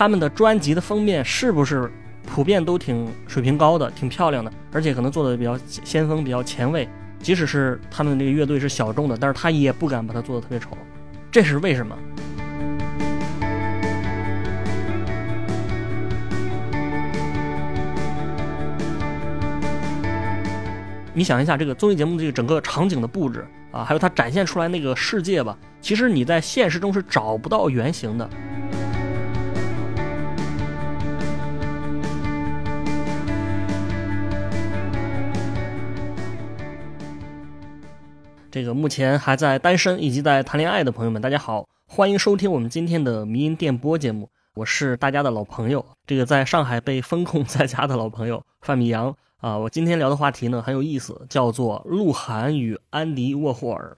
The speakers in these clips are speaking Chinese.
他们的专辑的封面是不是普遍都挺水平高的、挺漂亮的，而且可能做的比较先锋、比较前卫。即使是他们这个乐队是小众的，但是他也不敢把它做的特别丑，这是为什么？你想一下，这个综艺节目这个整个场景的布置啊，还有它展现出来那个世界吧，其实你在现实中是找不到原型的。这个目前还在单身以及在谈恋爱的朋友们，大家好，欢迎收听我们今天的迷音电波节目，我是大家的老朋友，这个在上海被封控在家的老朋友范米阳啊。我今天聊的话题呢很有意思，叫做鹿晗与安迪沃霍尔。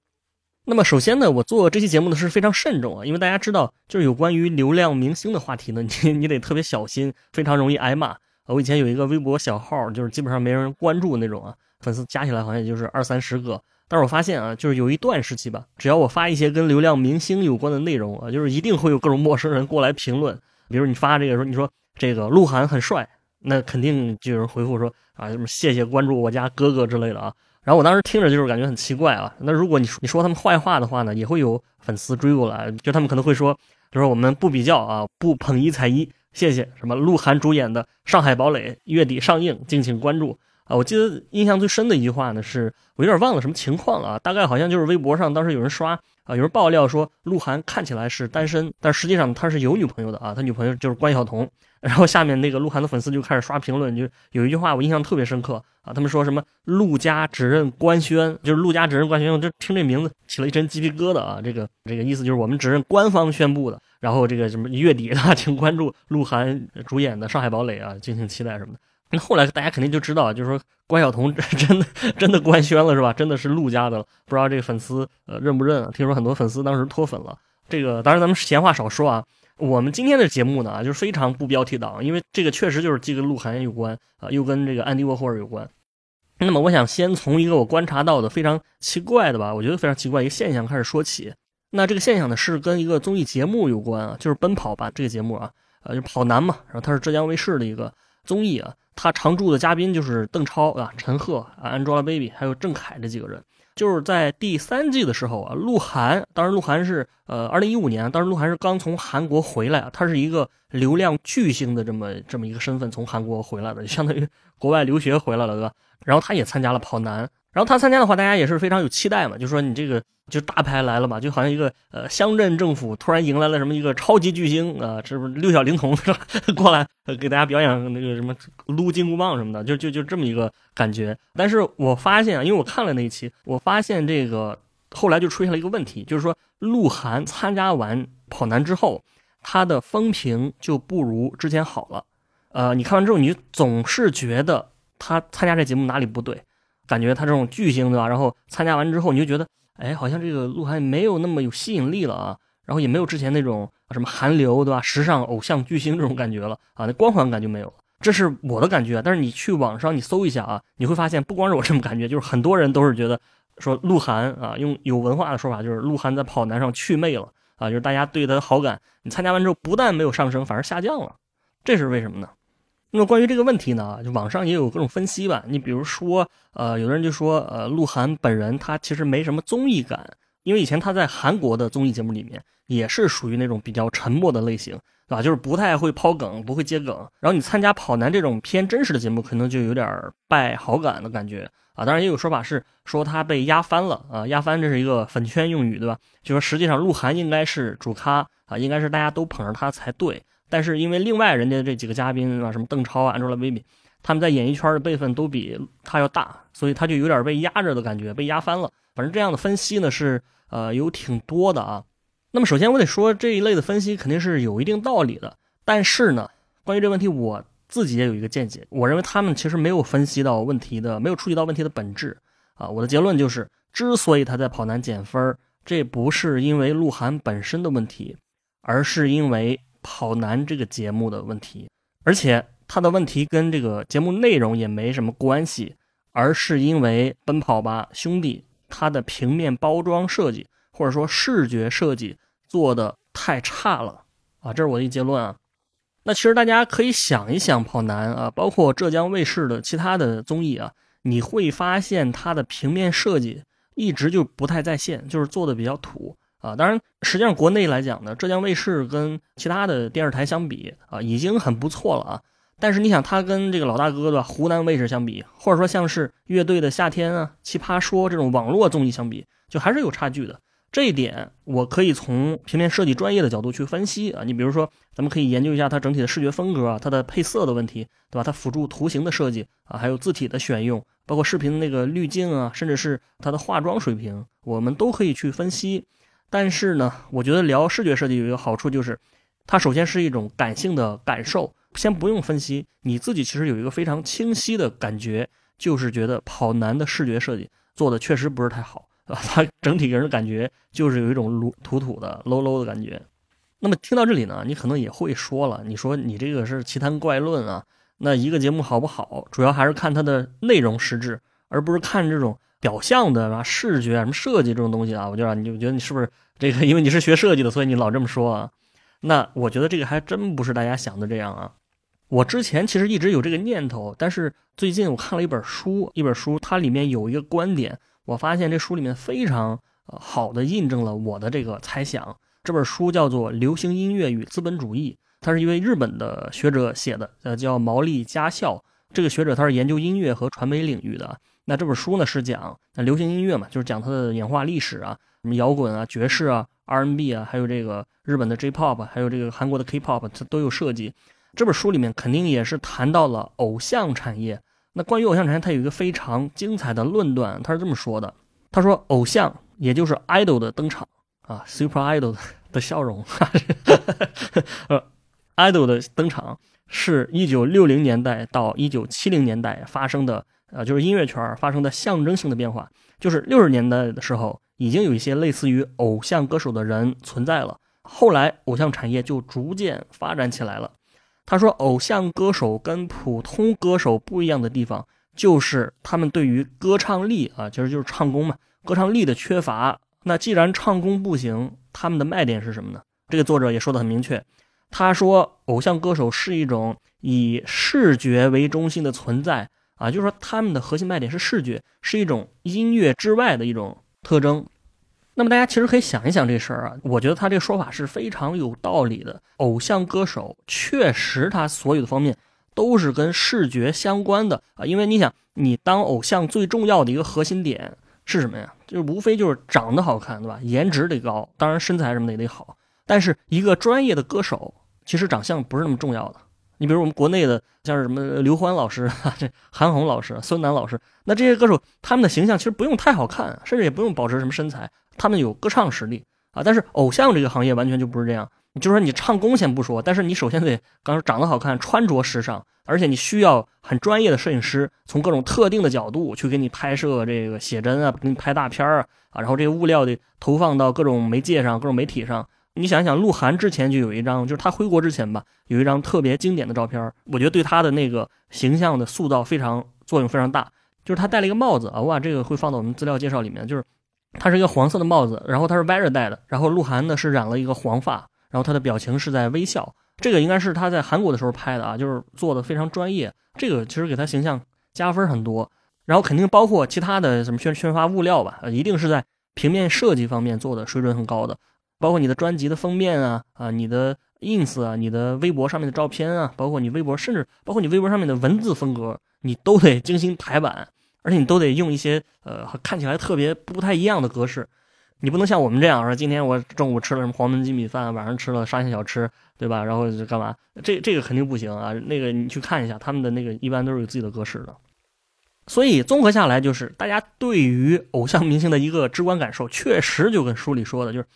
那么首先呢，我做这期节目呢是非常慎重啊，因为大家知道，就是有关于流量明星的话题呢，你 你得特别小心，非常容易挨骂。我以前有一个微博小号，就是基本上没人关注那种啊，粉丝加起来好像也就是二三十个。但是我发现啊，就是有一段时期吧，只要我发一些跟流量明星有关的内容啊，就是一定会有各种陌生人过来评论。比如你发这个说，你说这个鹿晗很帅，那肯定就有人回复说啊什么谢谢关注我家哥哥之类的啊。然后我当时听着就是感觉很奇怪啊。那如果你你说他们坏话的话呢，也会有粉丝追过来，就他们可能会说，就说我们不比较啊，不捧一踩一，谢谢什么鹿晗主演的《上海堡垒》月底上映，敬请关注。啊，我记得印象最深的一句话呢，是我有点忘了什么情况了啊，大概好像就是微博上当时有人刷啊，有人爆料说鹿晗看起来是单身，但实际上他是有女朋友的啊，他女朋友就是关晓彤。然后下面那个鹿晗的粉丝就开始刷评论，就有一句话我印象特别深刻啊，他们说什么陆家只认官宣，就是陆家只认官宣，我就听这名字起了一身鸡皮疙瘩啊，这个这个意思就是我们只认官方宣布的，然后这个什么月底的，请关注鹿晗主演的《上海堡垒》啊，敬请期待什么的。那后来大家肯定就知道，就是说关晓彤 真的真的官宣了是吧？真的是陆家的了，不知道这个粉丝呃认不认？啊听说很多粉丝当时脱粉了。这个当然咱们闲话少说啊，我们今天的节目呢就是非常不标题党，因为这个确实就是既跟鹿晗有关啊，又跟这个安迪沃霍尔有关。那么我想先从一个我观察到的非常奇怪的吧，我觉得非常奇怪一个现象开始说起。那这个现象呢是跟一个综艺节目有关啊，就是《奔跑吧》这个节目啊，呃，就跑男嘛，然后它是浙江卫视的一个综艺啊。他常驻的嘉宾就是邓超啊、陈赫啊、Angelababy，还有郑恺这几个人。就是在第三季的时候啊，鹿晗，当时鹿晗是呃，二零一五年，当时鹿晗是刚从韩国回来啊，他是一个流量巨星的这么这么一个身份从韩国回来的，相当于国外留学回来了，对吧？然后他也参加了跑男。然后他参加的话，大家也是非常有期待嘛，就说你这个就大牌来了嘛，就好像一个呃乡镇政府突然迎来了什么一个超级巨星啊，这不是六小龄童 是吧？过来呃给大家表演那个什么撸金箍棒什么的，就就就这么一个感觉。但是我发现啊，因为我看了那一期，我发现这个后来就出现了一个问题，就是说鹿晗参加完跑男之后，他的风评就不如之前好了。呃，你看完之后，你总是觉得他参加这节目哪里不对。感觉他这种巨星对吧？然后参加完之后，你就觉得，哎，好像这个鹿晗没有那么有吸引力了啊，然后也没有之前那种什么韩流对吧？时尚偶像巨星这种感觉了啊，那光环感就没有了。这是我的感觉。但是你去网上你搜一下啊，你会发现不光是我这么感觉，就是很多人都是觉得说鹿晗啊，用有文化的说法就是鹿晗在跑男上去魅了啊，就是大家对他的好感，你参加完之后不但没有上升，反而下降了，这是为什么呢？那么关于这个问题呢，就网上也有各种分析吧。你比如说，呃，有的人就说，呃，鹿晗本人他其实没什么综艺感，因为以前他在韩国的综艺节目里面也是属于那种比较沉默的类型，对吧？就是不太会抛梗，不会接梗。然后你参加跑男这种偏真实的节目，可能就有点败好感的感觉啊。当然也有说法是说他被压翻了啊，压翻这是一个粉圈用语，对吧？就说实际上鹿晗应该是主咖啊，应该是大家都捧着他才对。但是因为另外人家这几个嘉宾啊，什么邓超、Angelababy，他们在演艺圈的辈分都比他要大，所以他就有点被压着的感觉，被压翻了。反正这样的分析呢是呃有挺多的啊。那么首先我得说这一类的分析肯定是有一定道理的，但是呢，关于这问题我自己也有一个见解，我认为他们其实没有分析到问题的，没有触及到问题的本质啊。我的结论就是，之所以他在跑男减分，这不是因为鹿晗本身的问题，而是因为。跑男这个节目的问题，而且他的问题跟这个节目内容也没什么关系，而是因为《奔跑吧兄弟》它的平面包装设计或者说视觉设计做的太差了啊！这是我的一结论啊。那其实大家可以想一想，跑男啊，包括浙江卫视的其他的综艺啊，你会发现它的平面设计一直就不太在线，就是做的比较土啊。当然，实际上国内来讲呢，浙江卫视跟其他的电视台相比啊，已经很不错了啊。但是你想，它跟这个老大哥对吧，湖南卫视相比，或者说像是乐队的夏天啊、奇葩说这种网络综艺相比，就还是有差距的。这一点我可以从平面设计专业的角度去分析啊，你比如说，咱们可以研究一下它整体的视觉风格啊，它的配色的问题，对吧？它辅助图形的设计啊，还有字体的选用，包括视频的那个滤镜啊，甚至是它的化妆水平，我们都可以去分析。但是呢，我觉得聊视觉设计有一个好处就是，它首先是一种感性的感受，先不用分析，你自己其实有一个非常清晰的感觉，就是觉得跑男的视觉设计做的确实不是太好。啊，它整体给人的感觉就是有一种土土土的 low low 的感觉。那么听到这里呢，你可能也会说了，你说你这个是奇谈怪论啊？那一个节目好不好，主要还是看它的内容实质，而不是看这种表象的啊视觉什么设计这种东西啊。我就让你就觉得你是不是这个？因为你是学设计的，所以你老这么说啊？那我觉得这个还真不是大家想的这样啊。我之前其实一直有这个念头，但是最近我看了一本书，一本书它里面有一个观点。我发现这书里面非常好的印证了我的这个猜想。这本书叫做《流行音乐与资本主义》，它是一位日本的学者写的，呃，叫毛利佳孝。这个学者他是研究音乐和传媒领域的。那这本书呢是讲那流行音乐嘛，就是讲它的演化历史啊，什么摇滚啊、爵士啊、R&B 啊，还有这个日本的 J-pop，还有这个韩国的 K-pop，它都有涉及。这本书里面肯定也是谈到了偶像产业。那关于偶像产业，它有一个非常精彩的论断，他是这么说的：他说，偶像也就是 idol 的登场啊，super idol 的笑容，呃，idol 的登场是一九六零年代到一九七零年代发生的，呃，就是音乐圈发生的象征性的变化。就是六十年代的时候，已经有一些类似于偶像歌手的人存在了，后来偶像产业就逐渐发展起来了。他说：“偶像歌手跟普通歌手不一样的地方，就是他们对于歌唱力啊，其实就是唱功嘛，歌唱力的缺乏。那既然唱功不行，他们的卖点是什么呢？这个作者也说的很明确，他说偶像歌手是一种以视觉为中心的存在啊，就是说他们的核心卖点是视觉，是一种音乐之外的一种特征。”那么大家其实可以想一想这事儿啊，我觉得他这个说法是非常有道理的。偶像歌手确实他所有的方面都是跟视觉相关的啊，因为你想，你当偶像最重要的一个核心点是什么呀？就是无非就是长得好看，对吧？颜值得高，当然身材什么的也得好。但是一个专业的歌手，其实长相不是那么重要的。你比如我们国内的，像是什么刘欢老师、这韩红老师、孙楠老师，那这些歌手他们的形象其实不用太好看，甚至也不用保持什么身材。他们有歌唱实力啊，但是偶像这个行业完全就不是这样。就是说你唱功先不说，但是你首先得刚说长得好看，穿着时尚，而且你需要很专业的摄影师，从各种特定的角度去给你拍摄这个写真啊，给你拍大片啊啊，然后这个物料得投放到各种媒介上、各种媒体上。你想想，鹿晗之前就有一张，就是他回国之前吧，有一张特别经典的照片，我觉得对他的那个形象的塑造非常作用非常大。就是他戴了一个帽子啊，我把，这个会放到我们资料介绍里面，就是。它是一个黄色的帽子，然后它是歪着戴的，然后鹿晗呢是染了一个黄发，然后他的表情是在微笑。这个应该是他在韩国的时候拍的啊，就是做的非常专业。这个其实给他形象加分很多，然后肯定包括其他的什么宣宣发物料吧，一定是在平面设计方面做的水准很高的，包括你的专辑的封面啊啊，你的 ins 啊，你的微博上面的照片啊，包括你微博，甚至包括你微博上面的文字风格，你都得精心排版。而且你都得用一些呃看起来特别不太一样的格式，你不能像我们这样说，今天我中午吃了什么黄焖鸡米饭，晚上吃了沙县小吃，对吧？然后就干嘛？这这个肯定不行啊！那个你去看一下，他们的那个一般都是有自己的格式的。所以综合下来，就是大家对于偶像明星的一个直观感受，确实就跟书里说的，就是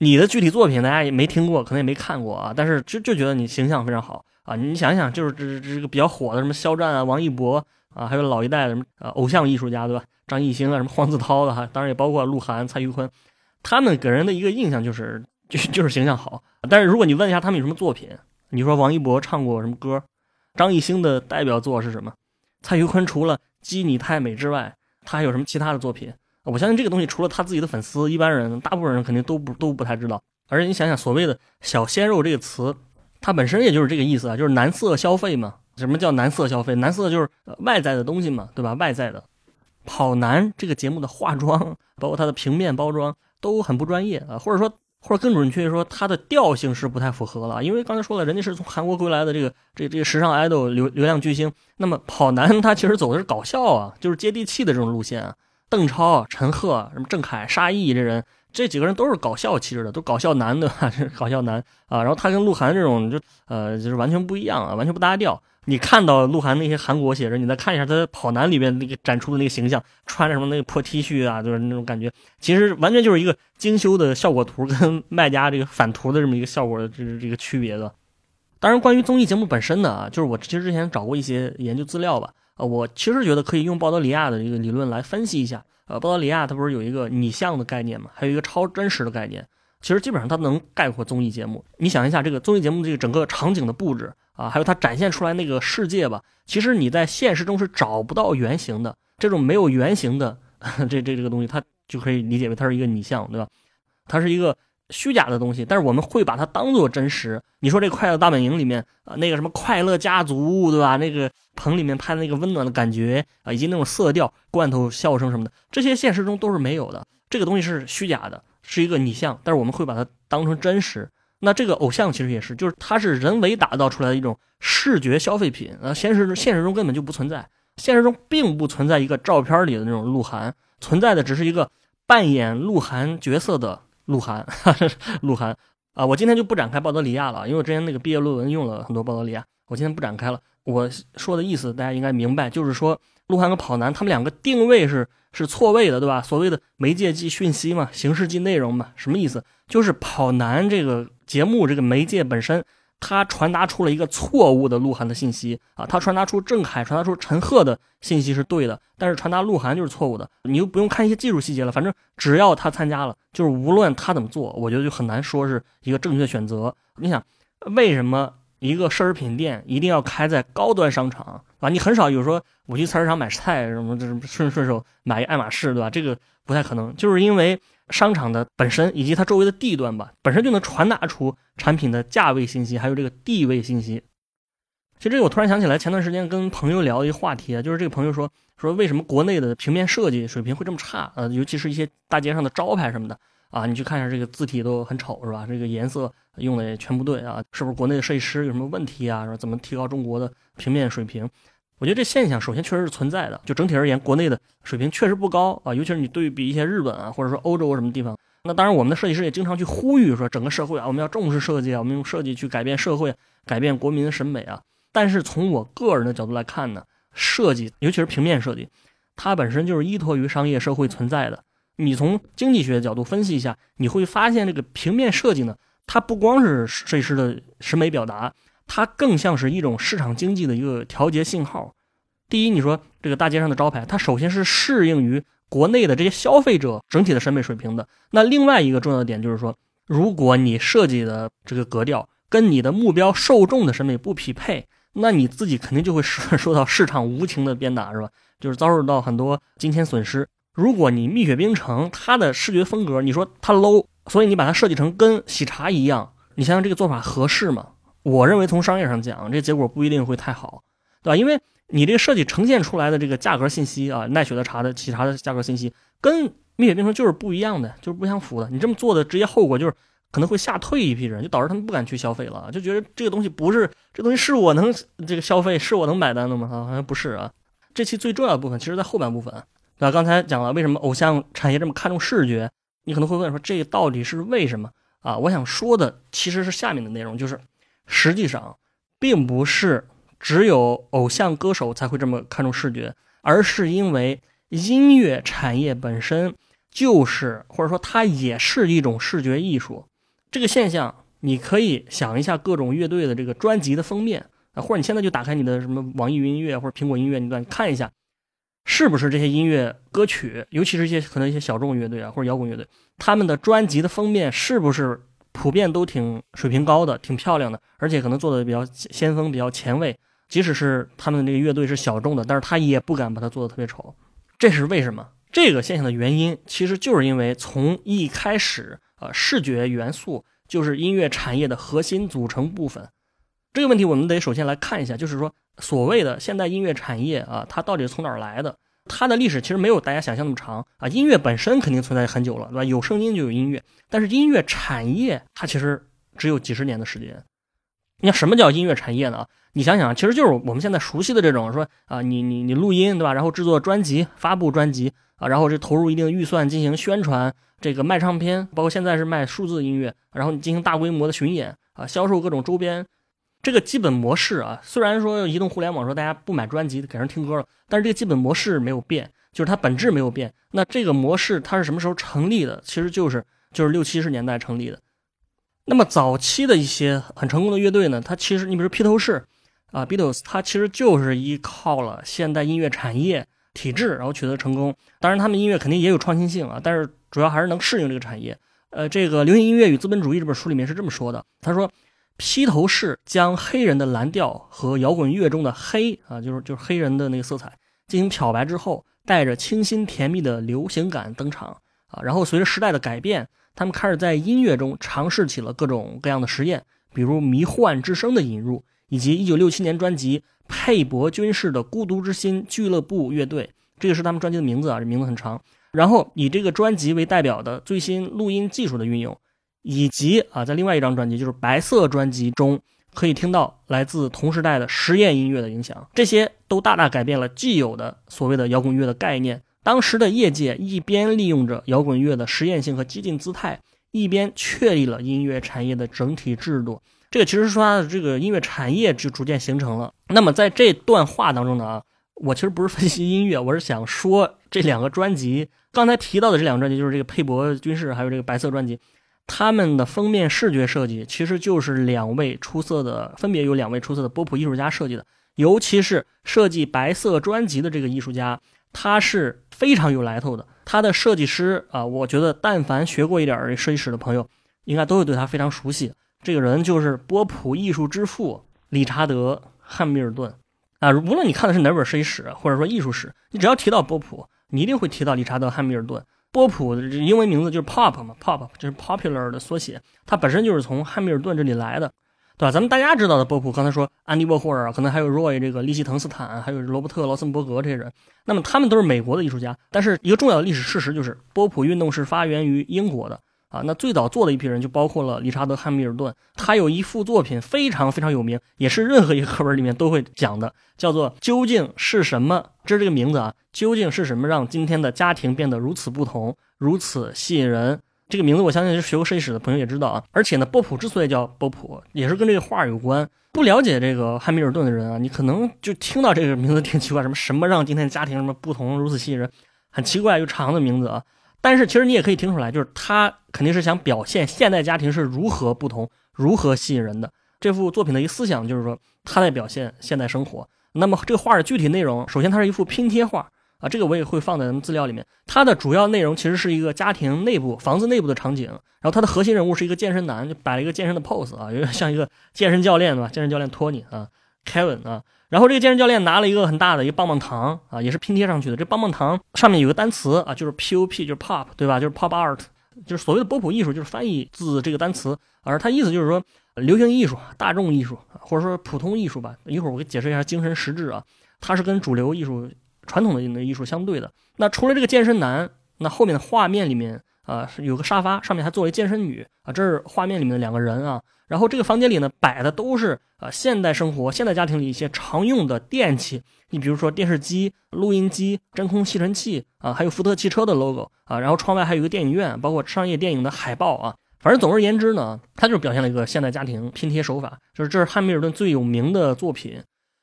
你的具体作品大家也没听过，可能也没看过啊，但是就就觉得你形象非常好啊！你想想，就是这这个比较火的什么肖战啊、王一博。啊，还有老一代的什么呃偶像艺术家，对吧？张艺兴啊，什么黄子韬的哈，当然也包括鹿晗、蔡徐坤，他们给人的一个印象就是就就是形象好。但是如果你问一下他们有什么作品，你说王一博唱过什么歌？张艺兴的代表作是什么？蔡徐坤除了《鸡你太美》之外，他还有什么其他的作品？我相信这个东西除了他自己的粉丝，一般人大部分人肯定都不都不太知道。而且你想想，所谓的小鲜肉这个词，它本身也就是这个意思啊，就是男色消费嘛。什么叫男色消费？男色就是外在的东西嘛，对吧？外在的。跑男这个节目的化妆，包括它的平面包装都很不专业啊，或者说，或者更准确说，它的调性是不太符合了。因为刚才说了，人家是从韩国归来的这个这这个时尚 idol 流流量巨星，那么跑男他其实走的是搞笑啊，就是接地气的这种路线啊。邓超、陈赫、什么郑恺、沙溢这人，这几个人都是搞笑气质的，都搞笑男对吧？搞笑男啊，然后他跟鹿晗这种就呃就是完全不一样啊，完全不搭调。你看到鹿晗那些韩国写真，你再看一下他跑男里面那个展出的那个形象，穿着什么那个破 T 恤啊，就是那种感觉，其实完全就是一个精修的效果图跟 卖家这个反图的这么一个效果的这这个区别的。当然，关于综艺节目本身的啊，就是我其实之前找过一些研究资料吧，呃，我其实觉得可以用鲍德里亚的一个理论来分析一下。呃，鲍德里亚他不是有一个拟像的概念嘛，还有一个超真实的概念，其实基本上它能概括综艺节目。你想一下，这个综艺节目这个整个场景的布置。啊，还有它展现出来那个世界吧，其实你在现实中是找不到原型的。这种没有原型的 这这这个东西，它就可以理解为它是一个拟像，对吧？它是一个虚假的东西，但是我们会把它当做真实。你说这《快乐大本营》里面啊，那个什么快乐家族，对吧？那个棚里面拍的那个温暖的感觉啊，以及那种色调、罐头笑声什么的，这些现实中都是没有的。这个东西是虚假的，是一个拟像，但是我们会把它当成真实。那这个偶像其实也是，就是它是人为打造出来的一种视觉消费品啊，现实现实中根本就不存在，现实中并不存在一个照片里的那种鹿晗，存在的只是一个扮演鹿晗角色的鹿晗，鹿晗啊，我今天就不展开鲍德里亚了，因为我之前那个毕业论文用了很多鲍德里亚，我今天不展开了。我说的意思大家应该明白，就是说鹿晗和跑男他们两个定位是是错位的，对吧？所谓的媒介即讯息嘛，形式即内容嘛，什么意思？就是跑男这个。节目这个媒介本身，他传达出了一个错误的鹿晗的信息啊，他传达出郑恺、传达出陈赫的信息是对的，但是传达鹿晗就是错误的。你又不用看一些技术细节了，反正只要他参加了，就是无论他怎么做，我觉得就很难说是一个正确的选择。你想，为什么一个奢侈品店一定要开在高端商场啊？你很少有说我去菜市场买菜什么，这顺顺手买一爱马仕，对吧？这个不太可能，就是因为。商场的本身以及它周围的地段吧，本身就能传达出产品的价位信息，还有这个地位信息。其实这个我突然想起来，前段时间跟朋友聊一个话题啊，就是这个朋友说说为什么国内的平面设计水平会这么差？呃，尤其是一些大街上的招牌什么的啊，你去看一下这个字体都很丑是吧？这个颜色用的也全不对啊，是不是国内的设计师有什么问题啊？说怎么提高中国的平面水平？我觉得这现象首先确实是存在的，就整体而言，国内的水平确实不高啊，尤其是你对比一些日本啊，或者说欧洲什么地方。那当然，我们的设计师也经常去呼吁说，整个社会啊，我们要重视设计啊，我们用设计去改变社会，改变国民的审美啊。但是从我个人的角度来看呢，设计，尤其是平面设计，它本身就是依托于商业社会存在的。你从经济学角度分析一下，你会发现这个平面设计呢，它不光是设计师的审美表达。它更像是一种市场经济的一个调节信号。第一，你说这个大街上的招牌，它首先是适应于国内的这些消费者整体的审美水平的。那另外一个重要的点就是说，如果你设计的这个格调跟你的目标受众的审美不匹配，那你自己肯定就会受到市场无情的鞭打，是吧？就是遭受到很多金钱损失。如果你蜜雪冰城它的视觉风格，你说它 low，所以你把它设计成跟喜茶一样，你想想这个做法合适吗？我认为从商业上讲，这结果不一定会太好，对吧？因为你这个设计呈现出来的这个价格信息啊，奈雪的茶的喜茶的价格信息，跟蜜雪冰城就是不一样的，就是不相符的。你这么做的直接后果就是可能会吓退一批人，就导致他们不敢去消费了，就觉得这个东西不是这东西是我能这个消费是我能买单的吗？好像不是啊。这期最重要的部分其实在后半部分，对吧？刚才讲了为什么偶像产业这么看重视觉，你可能会问说这个到底是为什么啊？我想说的其实是下面的内容，就是。实际上，并不是只有偶像歌手才会这么看重视觉，而是因为音乐产业本身就是，或者说它也是一种视觉艺术。这个现象，你可以想一下各种乐队的这个专辑的封面啊，或者你现在就打开你的什么网易云音乐或者苹果音乐，你看一下，是不是这些音乐歌曲，尤其是一些可能一些小众乐队啊或者摇滚乐队，他们的专辑的封面是不是？普遍都挺水平高的，挺漂亮的，而且可能做的比较先锋、比较前卫。即使是他们这个乐队是小众的，但是他也不敢把它做的特别丑。这是为什么？这个现象的原因，其实就是因为从一开始，呃，视觉元素就是音乐产业的核心组成部分。这个问题我们得首先来看一下，就是说所谓的现代音乐产业啊，它到底是从哪儿来的？它的历史其实没有大家想象那么长啊。音乐本身肯定存在很久了，对吧？有声音就有音乐，但是音乐产业它其实只有几十年的时间。你看什么叫音乐产业呢？你想想，其实就是我们现在熟悉的这种说啊，你你你录音对吧？然后制作专辑、发布专辑啊，然后这投入一定预算进行宣传，这个卖唱片，包括现在是卖数字音乐，然后你进行大规模的巡演啊，销售各种周边。这个基本模式啊，虽然说移动互联网说大家不买专辑改成听歌了，但是这个基本模式没有变，就是它本质没有变。那这个模式它是什么时候成立的？其实就是就是六七十年代成立的。那么早期的一些很成功的乐队呢，它其实你比如披头士啊，Beatles，它其实就是依靠了现代音乐产业体制，然后取得成功。当然他们音乐肯定也有创新性啊，但是主要还是能适应这个产业。呃，这个《流行音乐与资本主义》这本书里面是这么说的，他说。披头士将黑人的蓝调和摇滚乐中的黑啊，就是就是黑人的那个色彩进行漂白之后，带着清新甜蜜的流行感登场啊。然后随着时代的改变，他们开始在音乐中尝试起了各种各样的实验，比如迷幻之声的引入，以及1967年专辑佩伯军士的孤独之心俱乐部乐队，这个是他们专辑的名字啊，这名字很长。然后以这个专辑为代表的最新录音技术的运用。以及啊，在另外一张专辑，就是白色专辑中，可以听到来自同时代的实验音乐的影响。这些都大大改变了既有的所谓的摇滚乐的概念。当时的业界一边利用着摇滚乐的实验性和激进姿态，一边确立了音乐产业的整体制度。这个其实说它的这个音乐产业就逐渐形成了。那么在这段话当中呢，啊，我其实不是分析音乐，我是想说这两个专辑，刚才提到的这两个专辑，就是这个佩伯军士，还有这个白色专辑。他们的封面视觉设计其实就是两位出色的，分别有两位出色的波普艺术家设计的。尤其是设计白色专辑的这个艺术家，他是非常有来头的。他的设计师啊，我觉得但凡学过一点设计史的朋友，应该都会对他非常熟悉。这个人就是波普艺术之父理查德·汉密尔顿啊。无论你看的是哪本设计史或者说艺术史，你只要提到波普，你一定会提到理查德·汉密尔顿。波普的英文名字就是 pop 嘛，pop 就是 popular 的缩写，它本身就是从汉密尔顿这里来的，对吧？咱们大家知道的波普，刚才说安迪沃霍尔，可能还有 Roy 这个利希滕斯坦，还有罗伯特劳森伯格这些人，那么他们都是美国的艺术家。但是一个重要的历史事实就是，波普运动是发源于英国的。啊，那最早做的一批人就包括了理查德·汉密尔顿，他有一幅作品非常非常有名，也是任何一个课本里面都会讲的，叫做《究竟是什么》，这是这个名字啊，究竟是什么让今天的家庭变得如此不同，如此吸引人？这个名字我相信学过设计史的朋友也知道啊。而且呢，波普之所以叫波普，也是跟这个画有关。不了解这个汉密尔顿的人啊，你可能就听到这个名字挺奇怪，什么什么让今天的家庭什么不同，如此吸引人，很奇怪又长的名字啊。但是其实你也可以听出来，就是他肯定是想表现现代家庭是如何不同、如何吸引人的。这幅作品的一个思想就是说，他在表现现代生活。那么这个画的具体内容，首先它是一幅拼贴画啊，这个我也会放在咱们资料里面。它的主要内容其实是一个家庭内部、房子内部的场景，然后它的核心人物是一个健身男，就摆了一个健身的 pose 啊，有点像一个健身教练对吧？健身教练托尼啊，Kevin 啊。然后这个健身教练拿了一个很大的一个棒棒糖啊，也是拼贴上去的。这棒棒糖上面有个单词啊，就是 P O P，就是 Pop，对吧？就是 Pop Art，就是所谓的波普艺术，就是翻译自这个单词。而它意思就是说，流行艺术、大众艺术，或者说普通艺术吧。一会儿我给解释一下精神实质啊，它是跟主流艺术、传统的艺术相对的。那除了这个健身男，那后面的画面里面啊，有个沙发，上面还坐了一健身女啊，这是画面里面的两个人啊。然后这个房间里呢，摆的都是啊现代生活、现代家庭里一些常用的电器。你比如说电视机、录音机、真空吸尘器啊，还有福特汽车的 logo 啊。然后窗外还有一个电影院，包括商业电影的海报啊。反正总而言之呢，它就是表现了一个现代家庭拼贴手法。就是这是汉密尔顿最有名的作品。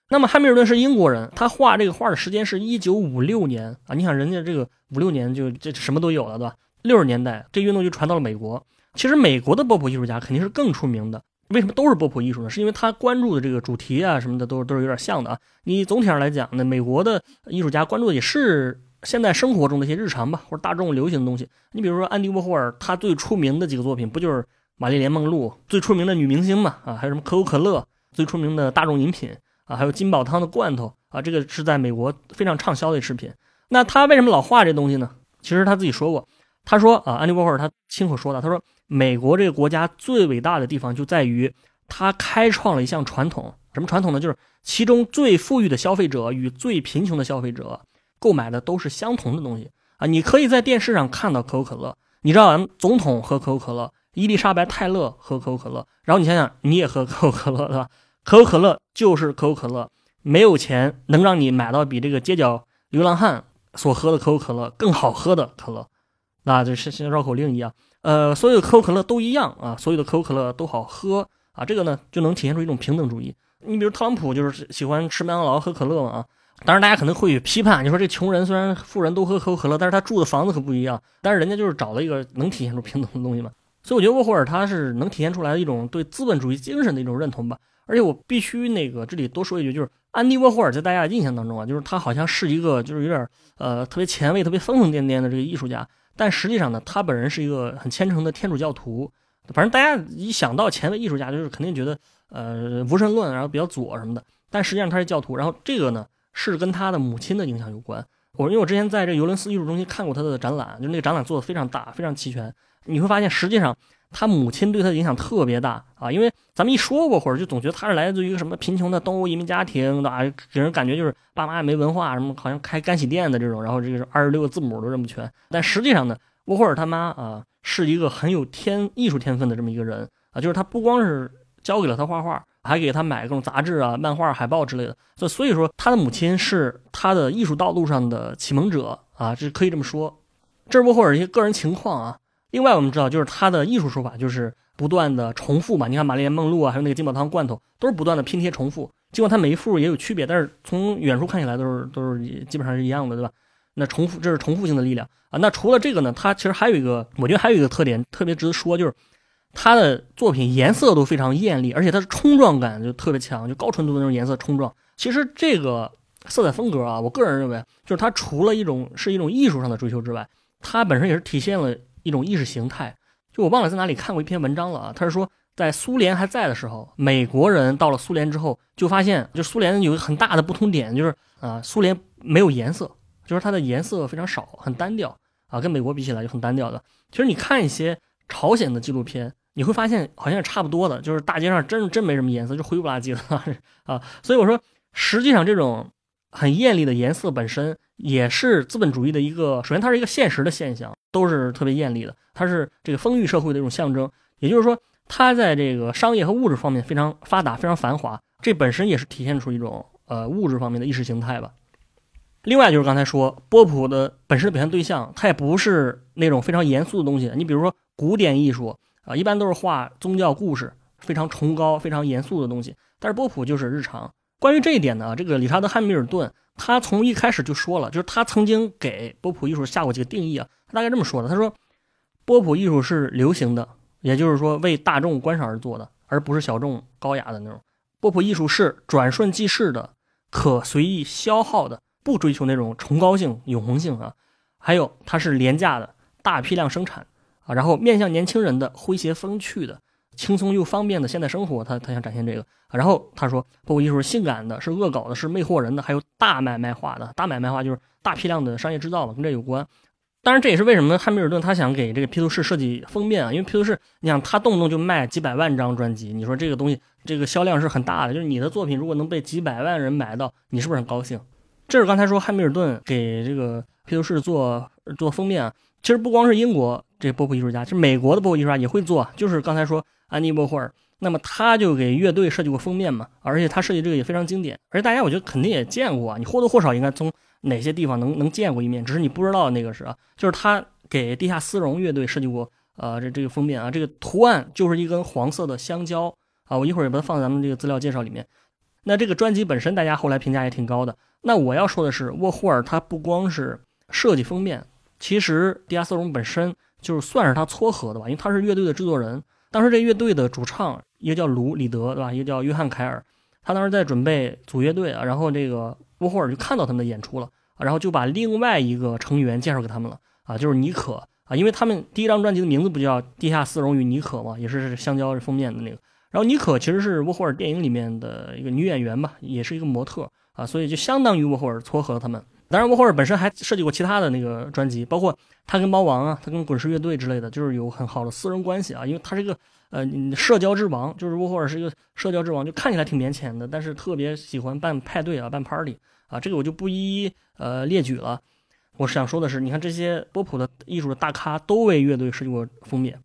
那么汉密尔顿是英国人，他画这个画的时间是一九五六年啊。你想人家这个五六年就这什么都有了，对吧？六十年代这运动就传到了美国。其实美国的波普艺术家肯定是更出名的。为什么都是波普艺术呢？是因为他关注的这个主题啊什么的都都是有点像的啊。你总体上来讲呢，美国的艺术家关注的也是现代生活中的一些日常吧，或者大众流行的东西。你比如说安迪沃霍尔，他最出名的几个作品不就是玛丽莲梦露最出名的女明星嘛？啊，还有什么可口可乐最出名的大众饮品啊，还有金宝汤的罐头啊，这个是在美国非常畅销的食品。那他为什么老画这东西呢？其实他自己说过，他说啊，安迪沃霍尔他亲口说的，他说。美国这个国家最伟大的地方就在于，他开创了一项传统，什么传统呢？就是其中最富裕的消费者与最贫穷的消费者购买的都是相同的东西啊！你可以在电视上看到可口可乐，你知道总统喝可口可乐，伊丽莎白泰勒喝可口可乐，然后你想想，你也喝可口可乐，对吧？可口可乐就是可口可乐，没有钱能让你买到比这个街角流浪汉所喝的可口可乐更好喝的可乐，那就是像绕口令一样。呃，所有的可口可乐都一样啊，所有的可口可乐都好喝啊，这个呢就能体现出一种平等主义。你比如特朗普就是喜欢吃麦当劳喝可乐嘛啊，当然大家可能会批判，你说这穷人虽然富人都喝可口可乐，但是他住的房子可不一样，但是人家就是找了一个能体现出平等的东西嘛。所以我觉得沃霍尔他是能体现出来的一种对资本主义精神的一种认同吧。而且我必须那个这里多说一句，就是安迪沃霍尔在大家的印象当中啊，就是他好像是一个就是有点呃特别前卫、特别疯疯癫癫的这个艺术家。但实际上呢，他本人是一个很虔诚的天主教徒。反正大家一想到前卫艺术家，就是肯定觉得呃无神论，然后比较左什么的。但实际上他是教徒。然后这个呢是跟他的母亲的影响有关。我因为我之前在这尤伦斯艺术中心看过他的展览，就那个展览做的非常大，非常齐全。你会发现，实际上他母亲对他的影响特别大啊。因为咱们一说过，或者就总觉得他是来自于一个什么贫穷的东欧移民家庭，对吧？给人感觉就是爸妈也没文化，什么好像开干洗店的这种，然后这个二十六个字母都认不全。但实际上呢，沃霍尔他妈啊是一个很有天艺术天分的这么一个人啊，就是他不光是教给了他画画，还给他买各种杂志啊、漫画、海报之类的。所所以说，他的母亲是他的艺术道路上的启蒙者啊，这可以这么说。这是沃霍尔一些个人情况啊。另外，我们知道，就是他的艺术手法就是不断的重复嘛。你看玛丽莲梦露啊，还有那个金宝汤罐头，都是不断的拼贴重复。尽管它每一幅也有区别，但是从远处看起来都是都是基本上是一样的，对吧？那重复，这是重复性的力量啊。那除了这个呢，它其实还有一个，我觉得还有一个特点特别值得说，就是他的作品颜色都非常艳丽，而且它是冲撞感就特别强，就高纯度的那种颜色冲撞。其实这个色彩风格啊，我个人认为，就是它除了一种是一种艺术上的追求之外，它本身也是体现了。一种意识形态，就我忘了在哪里看过一篇文章了啊。他是说，在苏联还在的时候，美国人到了苏联之后，就发现，就苏联有一个很大的不同点，就是啊，苏联没有颜色，就是它的颜色非常少，很单调啊，跟美国比起来就很单调的。其实你看一些朝鲜的纪录片，你会发现好像也差不多的，就是大街上真真没什么颜色，就灰不拉几的啊。所以我说，实际上这种很艳丽的颜色本身。也是资本主义的一个，首先它是一个现实的现象，都是特别艳丽的，它是这个丰裕社会的一种象征。也就是说，它在这个商业和物质方面非常发达、非常繁华，这本身也是体现出一种呃物质方面的意识形态吧。另外就是刚才说波普的本身的表现对象，它也不是那种非常严肃的东西。你比如说古典艺术啊，一般都是画宗教故事，非常崇高、非常严肃的东西，但是波普就是日常。关于这一点呢，这个理查德·汉密尔顿。他从一开始就说了，就是他曾经给波普艺术下过几个定义啊。他大概这么说的：他说，波普艺术是流行的，也就是说为大众观赏而做的，而不是小众高雅的那种。波普艺术是转瞬即逝的，可随意消耗的，不追求那种崇高性、永恒性啊。还有，它是廉价的，大批量生产啊，然后面向年轻人的，诙谐风趣的。轻松又方便的现代生活，他他想展现这个。然后他说，包括艺术是性感的，是恶搞的，是魅惑人的，还有大买卖化的。大买卖化就是大批量的商业制造嘛，跟这有关。当然，这也是为什么汉密尔顿他想给这个披头士设计封面啊，因为披头士，你想他动不动就卖几百万张专辑，你说这个东西这个销量是很大的。就是你的作品如果能被几百万人买到，你是不是很高兴？这是刚才说汉密尔顿给这个披头士做做封面啊。其实不光是英国这波普艺术家，其实美国的波普艺术家也会做，就是刚才说。安妮·沃霍尔，那么他就给乐队设计过封面嘛，而且他设计这个也非常经典，而且大家我觉得肯定也见过啊，你或多或少应该从哪些地方能能见过一面，只是你不知道那个是啊，就是他给地下丝绒乐队设计过，呃，这这个封面啊，这个图案就是一根黄色的香蕉啊，我一会儿也把它放在咱们这个资料介绍里面。那这个专辑本身大家后来评价也挺高的。那我要说的是，沃霍尔他不光是设计封面，其实地下丝绒本身就是算是他撮合的吧，因为他是乐队的制作人。当时这乐队的主唱一个叫卢里德，对吧？一个叫约翰凯尔，他当时在准备组乐队啊，然后这个沃霍尔就看到他们的演出了，然后就把另外一个成员介绍给他们了啊，就是妮可啊，因为他们第一张专辑的名字不叫《地下丝绒与妮可》嘛，也是香蕉封面的那个。然后妮可其实是沃霍尔电影里面的一个女演员吧，也是一个模特啊，所以就相当于沃霍尔撮合了他们。当然，沃霍尔本身还设计过其他的那个专辑，包括他跟猫王啊，他跟滚石乐队之类的，就是有很好的私人关系啊。因为他是一个呃社交之王，就是沃霍尔是一个社交之王，就看起来挺腼腆的，但是特别喜欢办派对啊，办 party 啊。这个我就不一一呃列举了。我想说的是，你看这些波普的艺术的大咖都为乐队设计过封面，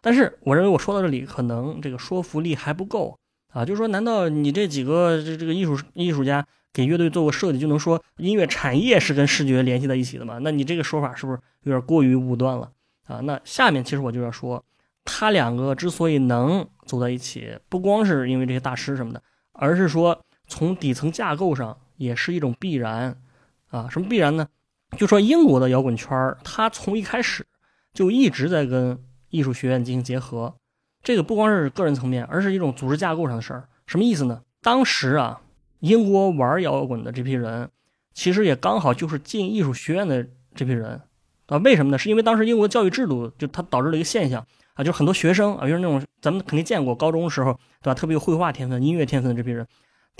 但是我认为我说到这里，可能这个说服力还不够啊。就是说，难道你这几个这这个艺术艺术家？给乐队做过设计，就能说音乐产业是跟视觉联系在一起的吗？那你这个说法是不是有点过于武断了啊？那下面其实我就要说，他两个之所以能走在一起，不光是因为这些大师什么的，而是说从底层架构上也是一种必然啊。什么必然呢？就说英国的摇滚圈它从一开始就一直在跟艺术学院进行结合，这个不光是个人层面，而是一种组织架构上的事儿。什么意思呢？当时啊。英国玩摇滚的这批人，其实也刚好就是进艺术学院的这批人，啊，为什么呢？是因为当时英国教育制度就它导致了一个现象啊，就是很多学生啊，就是那种咱们肯定见过高中时候，对吧？特别有绘画天分、音乐天分的这批人。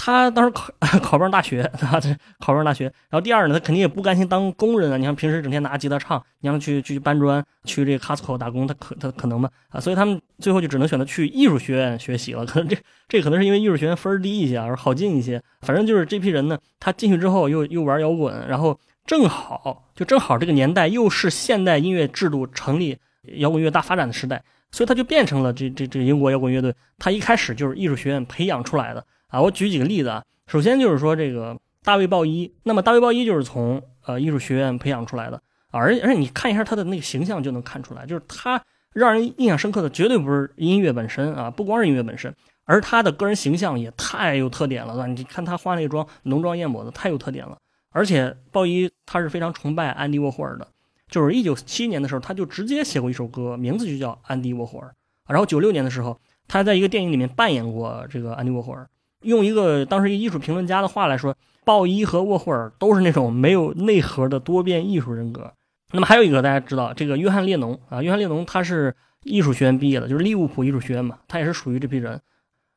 他当时考 考不上大学，对吧？考不上大学。然后第二呢，他肯定也不甘心当工人啊。你看平时整天拿吉他唱，你让去去搬砖，去这个 Costco 打工，他可他可能吗？啊，所以他们最后就只能选择去艺术学院学习了。可能这这可能是因为艺术学院分低一些，而，好进一些。反正就是这批人呢，他进去之后又又玩摇滚，然后正好就正好这个年代又是现代音乐制度成立、摇滚乐大发展的时代，所以他就变成了这这这英国摇滚乐队。他一开始就是艺术学院培养出来的。啊，我举几个例子啊。首先就是说这个大卫鲍伊，那么大卫鲍伊就是从呃艺术学院培养出来的，而而且你看一下他的那个形象就能看出来，就是他让人印象深刻的绝对不是音乐本身啊，不光是音乐本身，而他的个人形象也太有特点了，吧？你看他化那个妆，浓妆艳抹的，太有特点了。而且鲍伊他是非常崇拜安迪沃霍尔的，就是一九七年的时候他就直接写过一首歌，名字就叫《安迪沃霍尔》，然后九六年的时候他还在一个电影里面扮演过这个安迪沃霍尔。用一个当时一个艺术评论家的话来说，鲍伊和沃霍尔都是那种没有内核的多变艺术人格。那么还有一个大家知道，这个约翰列侬啊，约翰列侬他是艺术学院毕业的，就是利物浦艺术学院嘛，他也是属于这批人。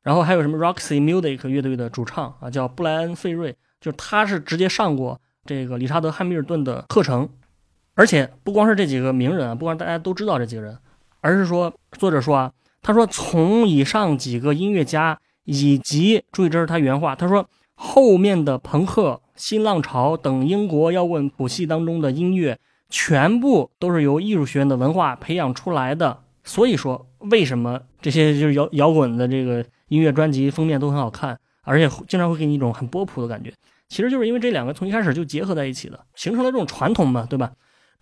然后还有什么 Roxy Music 乐队的主唱啊，叫布莱恩费瑞，就是他是直接上过这个理查德汉密尔顿的课程。而且不光是这几个名人啊，不光大家都知道这几个人，而是说作者说啊，他说从以上几个音乐家。以及注意，这是他原话。他说：“后面的朋克、新浪潮等英国摇滚谱系当中的音乐，全部都是由艺术学院的文化培养出来的。所以说，为什么这些就是摇摇滚的这个音乐专辑封面都很好看，而且经常会给你一种很波普的感觉？其实就是因为这两个从一开始就结合在一起的，形成了这种传统嘛，对吧？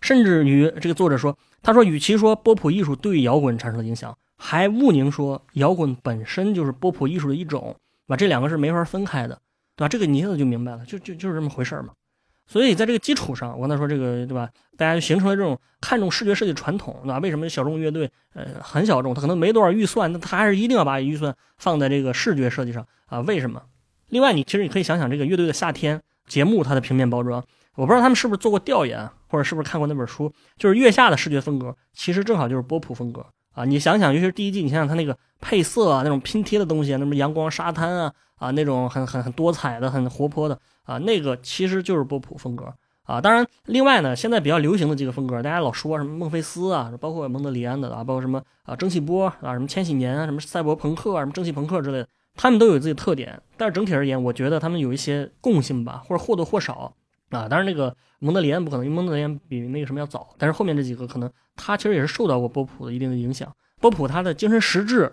甚至于这个作者说，他说，与其说波普艺术对摇滚产生了影响。”还毋宁说，摇滚本身就是波普艺术的一种，把这两个是没法分开的，对吧？这个你一下子就明白了，就就就是这么回事嘛。所以在这个基础上，我刚才说这个，对吧？大家就形成了这种看重视觉设计传统，对吧？为什么小众乐队，呃，很小众，他可能没多少预算，那他还是一定要把预算放在这个视觉设计上啊？为什么？另外，你其实你可以想想这个乐队的夏天节目，它的平面包装，我不知道他们是不是做过调研，或者是不是看过那本书，就是月下的视觉风格，其实正好就是波普风格。啊，你想想，尤其是第一季，你想想它那个配色啊，那种拼贴的东西，那么阳光沙滩啊，啊，那种很很很多彩的、很活泼的啊，那个其实就是波普风格啊。当然，另外呢，现在比较流行的几个风格，大家老说什么孟菲斯啊，包括蒙德里安的啊，包括什么啊蒸汽波啊，什么千禧年啊，什么赛博朋克啊，什么蒸汽朋克之类的，他们都有自己的特点。但是整体而言，我觉得他们有一些共性吧，或者或多或少啊。当然，那个蒙德里安不可能，因为蒙德里安比那个什么要早。但是后面这几个可能。他其实也是受到过波普的一定的影响，波普他的精神实质，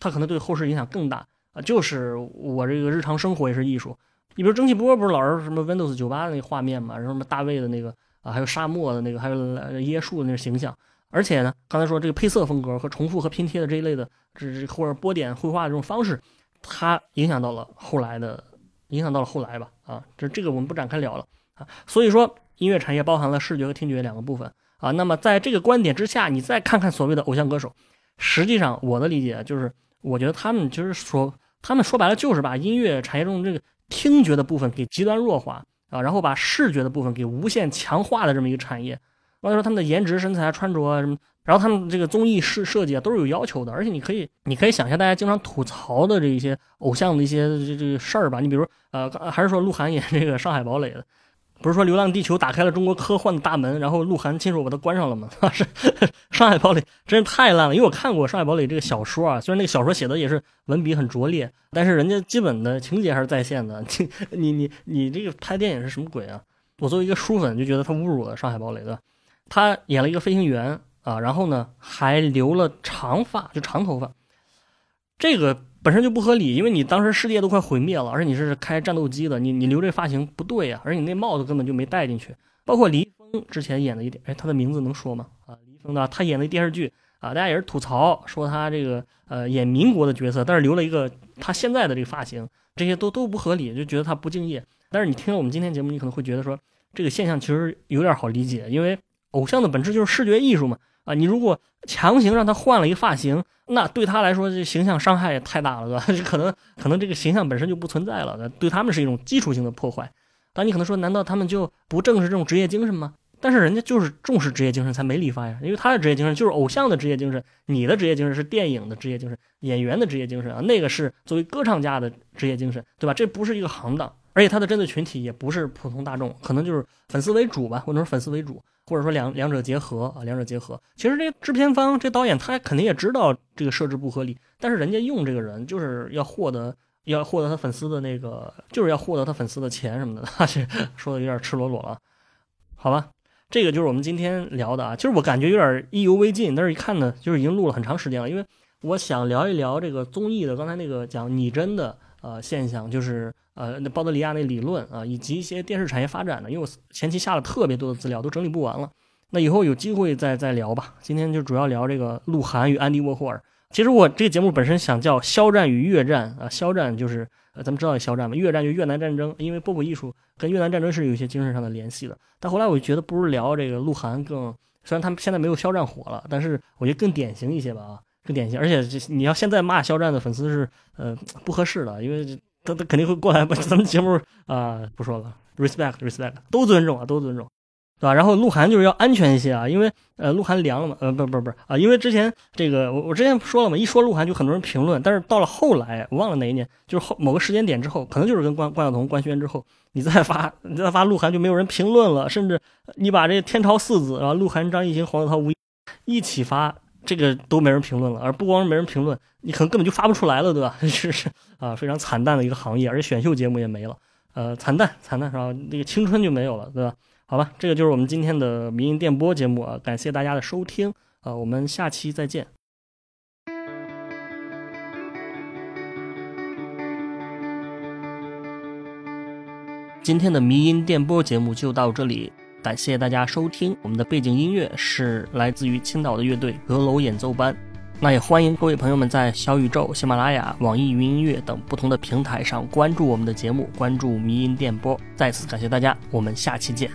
他可能对后世影响更大啊。就是我这个日常生活也是艺术，你比如蒸汽波不是老是什么 Windows 九八的那个画面嘛，然后什么大卫的那个啊，还有沙漠的那个，还有椰树的那个形象。而且呢，刚才说这个配色风格和重复和拼贴的这一类的，这或者波点绘画这种方式，它影响到了后来的，影响到了后来吧啊，这这个我们不展开聊了啊。所以说，音乐产业包含了视觉和听觉两个部分。啊，那么在这个观点之下，你再看看所谓的偶像歌手，实际上我的理解就是，我觉得他们就是说，他们说白了就是把音乐产业中这个听觉的部分给极端弱化啊，然后把视觉的部分给无限强化的这么一个产业。完了说他们的颜值、身材、穿着什么，然后他们这个综艺设设计啊都是有要求的，而且你可以，你可以想象大家经常吐槽的这一些偶像的一些这这个事儿吧。你比如呃，还是说鹿晗演这个上海堡垒的。不是说《流浪地球》打开了中国科幻的大门，然后鹿晗亲手把它关上了吗？是《上海堡垒》真是太烂了，因为我看过《上海堡垒》这个小说啊，虽然那个小说写的也是文笔很拙劣，但是人家基本的情节还是在线的。你 你你这个拍电影是什么鬼啊？我作为一个书粉就觉得他侮辱了《上海堡垒》的。他演了一个飞行员啊，然后呢还留了长发，就长头发，这个本身就不合理，因为你当时世界都快毁灭了，而且你是开战斗机的，你你留这发型不对呀，而且你那帽子根本就没戴进去。包括李易峰之前演的一点，哎，他的名字能说吗？啊，李易峰的，他演的电视剧啊，大家也是吐槽说他这个呃演民国的角色，但是留了一个他现在的这个发型，这些都都不合理，就觉得他不敬业。但是你听了我们今天节目，你可能会觉得说这个现象其实有点好理解，因为。偶像的本质就是视觉艺术嘛，啊，你如果强行让他换了一个发型，那对他来说这形象伤害也太大了，对吧？可能可能这个形象本身就不存在了，对他们是一种基础性的破坏。但你可能说，难道他们就不正视这种职业精神吗？但是人家就是重视职业精神才没理发呀，因为他的职业精神就是偶像的职业精神，你的职业精神是电影的职业精神，演员的职业精神啊，那个是作为歌唱家的职业精神，对吧？这不是一个行当，而且他的针对群体也不是普通大众，可能就是粉丝为主吧，或者说粉丝为主。或者说两两者结合啊，两者结合。其实这制片方、这导演他肯定也知道这个设置不合理，但是人家用这个人就是要获得，要获得他粉丝的那个，就是要获得他粉丝的钱什么的。这说的有点赤裸裸了，好吧？这个就是我们今天聊的啊。其实我感觉有点意犹未尽，但是一看呢，就是已经录了很长时间了，因为我想聊一聊这个综艺的，刚才那个讲拟真的呃现象，就是。呃，那鲍德里亚那理论啊，以及一些电视产业发展的，因为我前期下了特别多的资料，都整理不完了。那以后有机会再再聊吧。今天就主要聊这个鹿晗与安迪沃霍尔。其实我这个节目本身想叫“肖战与越战”啊，肖战就是呃，咱们知道肖战嘛，越战就越南战争，因为波普艺术跟越南战争是有一些精神上的联系的。但后来我就觉得，不如聊这个鹿晗更，虽然他们现在没有肖战火了，但是我觉得更典型一些吧啊，更典型。而且这你要现在骂肖战的粉丝是呃不合适的，因为。他他肯定会过来把 咱们节目啊不说了，respect respect 都尊重啊都尊重，对吧？然后鹿晗就是要安全一些啊，因为呃鹿晗凉了嘛，呃不不不啊，因为之前这个我我之前说了嘛，一说鹿晗就很多人评论，但是到了后来我忘了哪一年，就是后某个时间点之后，可能就是跟关关晓彤官宣之后，你再发你再发鹿晗就没有人评论了，甚至你把这天朝四子啊鹿晗张艺兴黄子韬吴一起发。这个都没人评论了，而不光是没人评论，你可能根本就发不出来了，对吧？是是啊，非常惨淡的一个行业，而且选秀节目也没了，呃，惨淡惨淡然后？那个青春就没有了，对吧？好吧，这个就是我们今天的民营电波节目啊，感谢大家的收听啊，我们下期再见。今天的迷音电波节目就到这里。感谢大家收听，我们的背景音乐是来自于青岛的乐队阁楼演奏班。那也欢迎各位朋友们在小宇宙、喜马拉雅、网易云音乐等不同的平台上关注我们的节目，关注迷音电波。再次感谢大家，我们下期见。